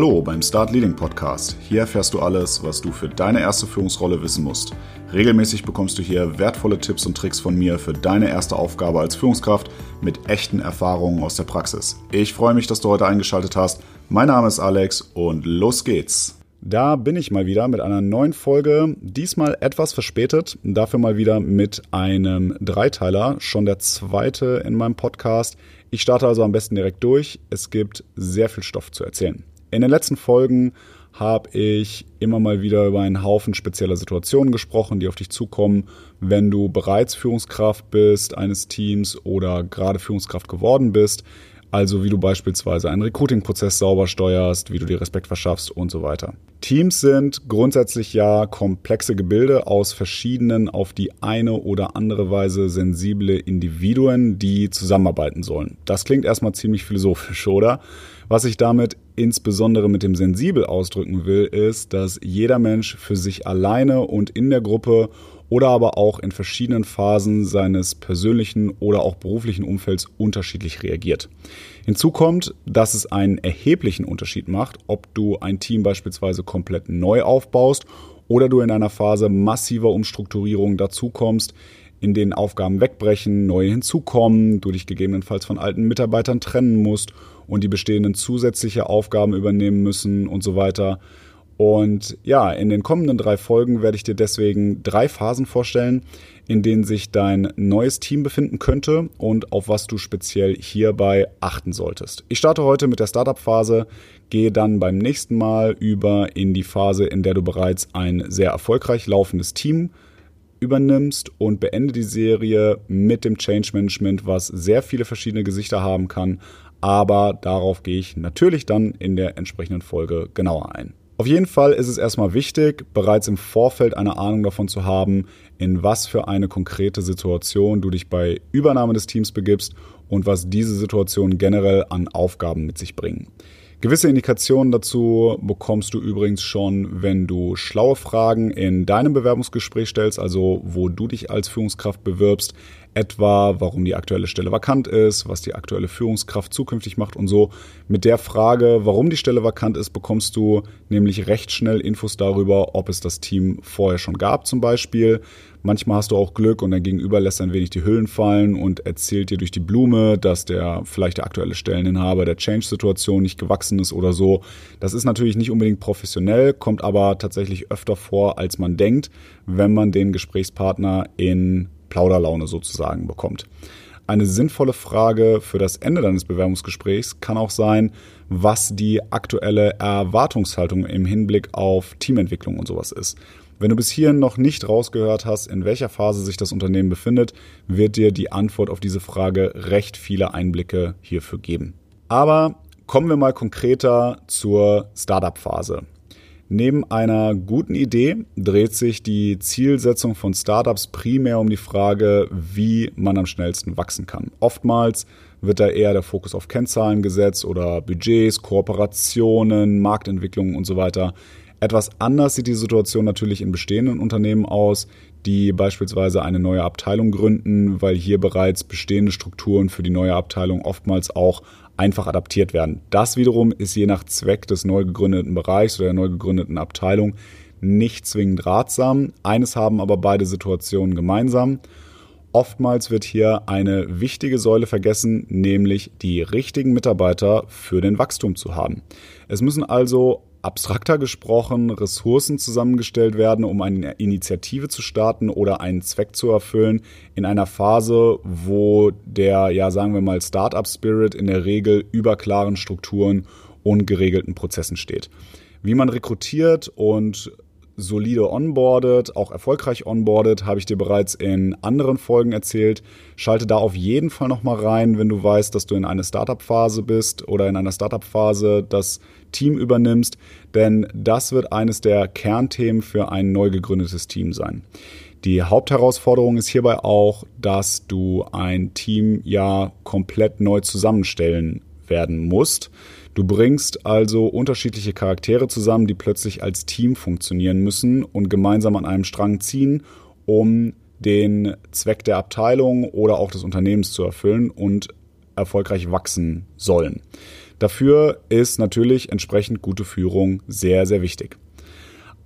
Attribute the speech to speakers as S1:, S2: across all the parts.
S1: Hallo beim Start Leading Podcast. Hier erfährst du alles, was du für deine erste Führungsrolle wissen musst. Regelmäßig bekommst du hier wertvolle Tipps und Tricks von mir für deine erste Aufgabe als Führungskraft mit echten Erfahrungen aus der Praxis. Ich freue mich, dass du heute eingeschaltet hast. Mein Name ist Alex und los geht's. Da bin ich mal wieder mit einer neuen Folge, diesmal etwas verspätet, dafür mal wieder mit einem Dreiteiler, schon der zweite in meinem Podcast. Ich starte also am besten direkt durch. Es gibt sehr viel Stoff zu erzählen. In den letzten Folgen habe ich immer mal wieder über einen Haufen spezieller Situationen gesprochen, die auf dich zukommen, wenn du bereits Führungskraft bist eines Teams oder gerade Führungskraft geworden bist. Also wie du beispielsweise einen Recruiting-Prozess sauber steuerst, wie du dir Respekt verschaffst und so weiter. Teams sind grundsätzlich ja komplexe Gebilde aus verschiedenen auf die eine oder andere Weise sensible Individuen, die zusammenarbeiten sollen. Das klingt erstmal ziemlich philosophisch, oder? Was ich damit insbesondere mit dem Sensibel ausdrücken will, ist, dass jeder Mensch für sich alleine und in der Gruppe oder aber auch in verschiedenen Phasen seines persönlichen oder auch beruflichen Umfelds unterschiedlich reagiert. Hinzu kommt, dass es einen erheblichen Unterschied macht, ob du ein Team beispielsweise komplett neu aufbaust oder du in einer Phase massiver Umstrukturierung dazukommst, in denen Aufgaben wegbrechen, neue hinzukommen, du dich gegebenenfalls von alten Mitarbeitern trennen musst und die bestehenden zusätzliche Aufgaben übernehmen müssen und so weiter. Und ja, in den kommenden drei Folgen werde ich dir deswegen drei Phasen vorstellen, in denen sich dein neues Team befinden könnte und auf was du speziell hierbei achten solltest. Ich starte heute mit der Startup-Phase, gehe dann beim nächsten Mal über in die Phase, in der du bereits ein sehr erfolgreich laufendes Team übernimmst und beende die Serie mit dem Change Management, was sehr viele verschiedene Gesichter haben kann. Aber darauf gehe ich natürlich dann in der entsprechenden Folge genauer ein. Auf jeden Fall ist es erstmal wichtig, bereits im Vorfeld eine Ahnung davon zu haben, in was für eine konkrete Situation du dich bei Übernahme des Teams begibst und was diese Situation generell an Aufgaben mit sich bringen. Gewisse Indikationen dazu bekommst du übrigens schon, wenn du schlaue Fragen in deinem Bewerbungsgespräch stellst, also wo du dich als Führungskraft bewirbst, etwa warum die aktuelle Stelle vakant ist, was die aktuelle Führungskraft zukünftig macht und so. Mit der Frage, warum die Stelle vakant ist, bekommst du nämlich recht schnell Infos darüber, ob es das Team vorher schon gab zum Beispiel. Manchmal hast du auch Glück und dein Gegenüber lässt ein wenig die Hüllen fallen und erzählt dir durch die Blume, dass der vielleicht der aktuelle Stelleninhaber der Change-Situation nicht gewachsen ist oder so. Das ist natürlich nicht unbedingt professionell, kommt aber tatsächlich öfter vor, als man denkt, wenn man den Gesprächspartner in Plauderlaune sozusagen bekommt. Eine sinnvolle Frage für das Ende deines Bewerbungsgesprächs kann auch sein, was die aktuelle Erwartungshaltung im Hinblick auf Teamentwicklung und sowas ist. Wenn du bis hierhin noch nicht rausgehört hast, in welcher Phase sich das Unternehmen befindet, wird dir die Antwort auf diese Frage recht viele Einblicke hierfür geben. Aber kommen wir mal konkreter zur Startup-Phase. Neben einer guten Idee dreht sich die Zielsetzung von Startups primär um die Frage, wie man am schnellsten wachsen kann. Oftmals wird da eher der Fokus auf Kennzahlen gesetzt oder Budgets, Kooperationen, Marktentwicklungen und so weiter. Etwas anders sieht die Situation natürlich in bestehenden Unternehmen aus, die beispielsweise eine neue Abteilung gründen, weil hier bereits bestehende Strukturen für die neue Abteilung oftmals auch einfach adaptiert werden. Das wiederum ist je nach Zweck des neu gegründeten Bereichs oder der neu gegründeten Abteilung nicht zwingend ratsam. Eines haben aber beide Situationen gemeinsam. Oftmals wird hier eine wichtige Säule vergessen, nämlich die richtigen Mitarbeiter für den Wachstum zu haben. Es müssen also abstrakter gesprochen Ressourcen zusammengestellt werden, um eine Initiative zu starten oder einen Zweck zu erfüllen in einer Phase, wo der, ja sagen wir mal, Startup-Spirit in der Regel über klaren Strukturen und geregelten Prozessen steht. Wie man rekrutiert und solide onboardet, auch erfolgreich onboardet, habe ich dir bereits in anderen Folgen erzählt. Schalte da auf jeden Fall nochmal rein, wenn du weißt, dass du in einer Startup-Phase bist oder in einer Startup-Phase das Team übernimmst, denn das wird eines der Kernthemen für ein neu gegründetes Team sein. Die Hauptherausforderung ist hierbei auch, dass du ein Team ja komplett neu zusammenstellen werden musst. Du bringst also unterschiedliche Charaktere zusammen, die plötzlich als Team funktionieren müssen und gemeinsam an einem Strang ziehen, um den Zweck der Abteilung oder auch des Unternehmens zu erfüllen und erfolgreich wachsen sollen. Dafür ist natürlich entsprechend gute Führung sehr, sehr wichtig.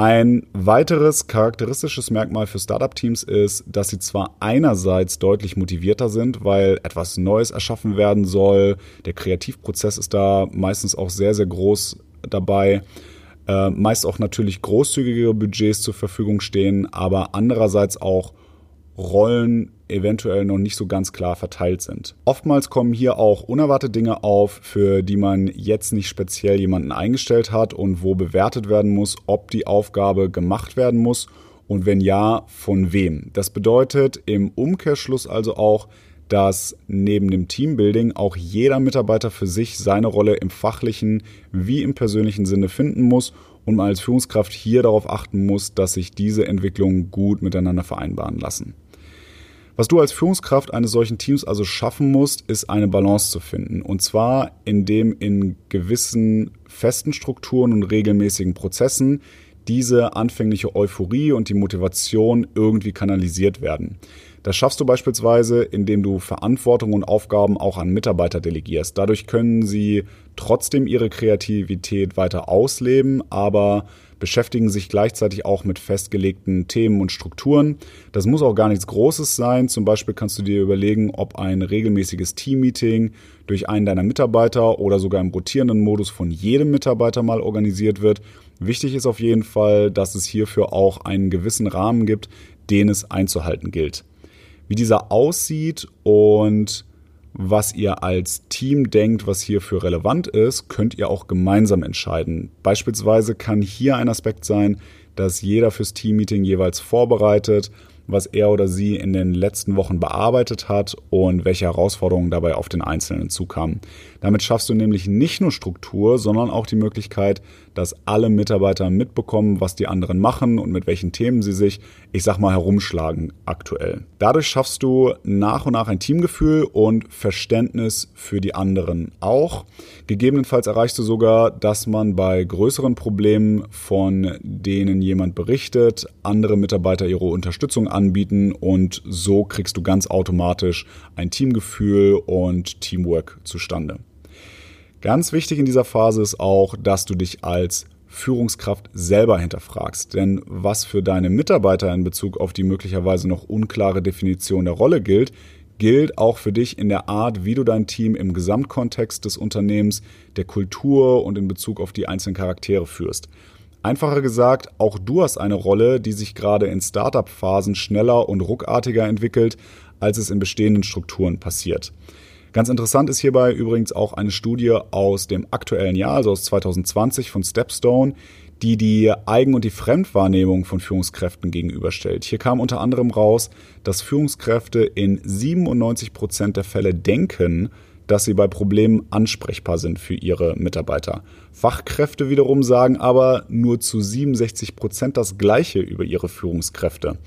S1: Ein weiteres charakteristisches Merkmal für Startup-Teams ist, dass sie zwar einerseits deutlich motivierter sind, weil etwas Neues erschaffen werden soll, der Kreativprozess ist da meistens auch sehr, sehr groß dabei, äh, meist auch natürlich großzügigere Budgets zur Verfügung stehen, aber andererseits auch Rollen eventuell noch nicht so ganz klar verteilt sind. Oftmals kommen hier auch unerwartete Dinge auf, für die man jetzt nicht speziell jemanden eingestellt hat und wo bewertet werden muss, ob die Aufgabe gemacht werden muss und wenn ja, von wem. Das bedeutet im Umkehrschluss also auch, dass neben dem Teambuilding auch jeder Mitarbeiter für sich seine Rolle im fachlichen wie im persönlichen Sinne finden muss und man als Führungskraft hier darauf achten muss, dass sich diese Entwicklungen gut miteinander vereinbaren lassen. Was du als Führungskraft eines solchen Teams also schaffen musst, ist eine Balance zu finden. Und zwar, indem in gewissen festen Strukturen und regelmäßigen Prozessen diese anfängliche Euphorie und die Motivation irgendwie kanalisiert werden. Das schaffst du beispielsweise, indem du Verantwortung und Aufgaben auch an Mitarbeiter delegierst. Dadurch können sie trotzdem ihre Kreativität weiter ausleben, aber beschäftigen sich gleichzeitig auch mit festgelegten Themen und Strukturen. Das muss auch gar nichts Großes sein. Zum Beispiel kannst du dir überlegen, ob ein regelmäßiges Teammeeting durch einen deiner Mitarbeiter oder sogar im rotierenden Modus von jedem Mitarbeiter mal organisiert wird. Wichtig ist auf jeden Fall, dass es hierfür auch einen gewissen Rahmen gibt, den es einzuhalten gilt. Wie dieser aussieht und was ihr als Team denkt, was hierfür relevant ist, könnt ihr auch gemeinsam entscheiden. Beispielsweise kann hier ein Aspekt sein, dass jeder fürs Teammeeting jeweils vorbereitet, was er oder sie in den letzten Wochen bearbeitet hat und welche Herausforderungen dabei auf den Einzelnen zukamen. Damit schaffst du nämlich nicht nur Struktur, sondern auch die Möglichkeit, dass alle Mitarbeiter mitbekommen, was die anderen machen und mit welchen Themen sie sich, ich sag mal, herumschlagen aktuell. Dadurch schaffst du nach und nach ein Teamgefühl und Verständnis für die anderen auch. Gegebenenfalls erreichst du sogar, dass man bei größeren Problemen, von denen jemand berichtet, andere Mitarbeiter ihre Unterstützung anbieten und so kriegst du ganz automatisch ein Teamgefühl und Teamwork zustande. Ganz wichtig in dieser Phase ist auch, dass du dich als Führungskraft selber hinterfragst. Denn was für deine Mitarbeiter in Bezug auf die möglicherweise noch unklare Definition der Rolle gilt, gilt auch für dich in der Art, wie du dein Team im Gesamtkontext des Unternehmens, der Kultur und in Bezug auf die einzelnen Charaktere führst. Einfacher gesagt, auch du hast eine Rolle, die sich gerade in Startup-Phasen schneller und ruckartiger entwickelt, als es in bestehenden Strukturen passiert. Ganz interessant ist hierbei übrigens auch eine Studie aus dem aktuellen Jahr, also aus 2020 von Stepstone, die die Eigen- und die Fremdwahrnehmung von Führungskräften gegenüberstellt. Hier kam unter anderem raus, dass Führungskräfte in 97 Prozent der Fälle denken, dass sie bei Problemen ansprechbar sind für ihre Mitarbeiter. Fachkräfte wiederum sagen aber nur zu 67 Prozent das Gleiche über ihre Führungskräfte.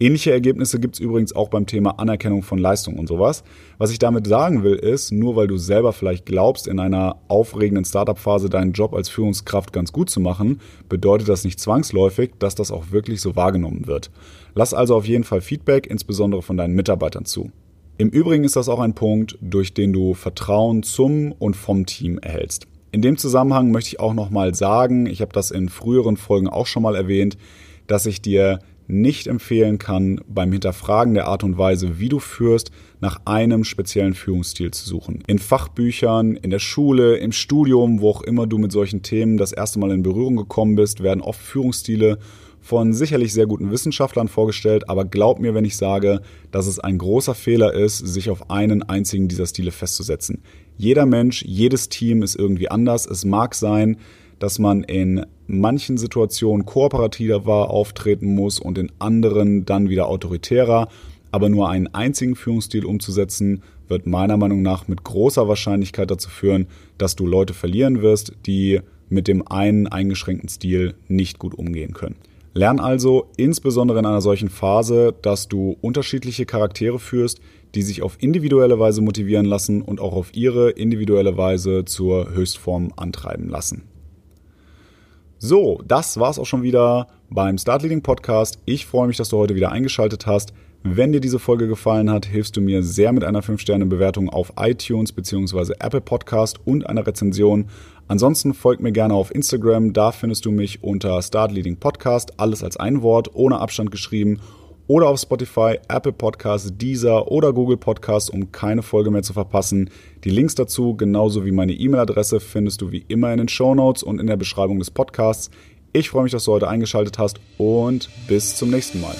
S1: Ähnliche Ergebnisse gibt es übrigens auch beim Thema Anerkennung von Leistung und sowas. Was ich damit sagen will, ist, nur weil du selber vielleicht glaubst, in einer aufregenden Startup-Phase deinen Job als Führungskraft ganz gut zu machen, bedeutet das nicht zwangsläufig, dass das auch wirklich so wahrgenommen wird. Lass also auf jeden Fall Feedback, insbesondere von deinen Mitarbeitern zu. Im Übrigen ist das auch ein Punkt, durch den du Vertrauen zum und vom Team erhältst. In dem Zusammenhang möchte ich auch nochmal sagen, ich habe das in früheren Folgen auch schon mal erwähnt, dass ich dir nicht empfehlen kann, beim Hinterfragen der Art und Weise, wie du führst, nach einem speziellen Führungsstil zu suchen. In Fachbüchern, in der Schule, im Studium, wo auch immer du mit solchen Themen das erste Mal in Berührung gekommen bist, werden oft Führungsstile von sicherlich sehr guten Wissenschaftlern vorgestellt, aber glaub mir, wenn ich sage, dass es ein großer Fehler ist, sich auf einen einzigen dieser Stile festzusetzen. Jeder Mensch, jedes Team ist irgendwie anders. Es mag sein, dass man in manchen Situationen kooperativer auftreten muss und in anderen dann wieder autoritärer. Aber nur einen einzigen Führungsstil umzusetzen, wird meiner Meinung nach mit großer Wahrscheinlichkeit dazu führen, dass du Leute verlieren wirst, die mit dem einen eingeschränkten Stil nicht gut umgehen können. Lern also insbesondere in einer solchen Phase, dass du unterschiedliche Charaktere führst, die sich auf individuelle Weise motivieren lassen und auch auf ihre individuelle Weise zur Höchstform antreiben lassen. So, das war's auch schon wieder beim Start Leading Podcast. Ich freue mich, dass du heute wieder eingeschaltet hast. Wenn dir diese Folge gefallen hat, hilfst du mir sehr mit einer 5-Sterne-Bewertung auf iTunes bzw. Apple Podcast und einer Rezension. Ansonsten folg mir gerne auf Instagram, da findest du mich unter Start Leading Podcast, alles als ein Wort, ohne Abstand geschrieben. Oder auf Spotify, Apple Podcasts, Deezer oder Google Podcasts, um keine Folge mehr zu verpassen. Die Links dazu, genauso wie meine E-Mail-Adresse, findest du wie immer in den Show Notes und in der Beschreibung des Podcasts. Ich freue mich, dass du heute eingeschaltet hast und bis zum nächsten Mal.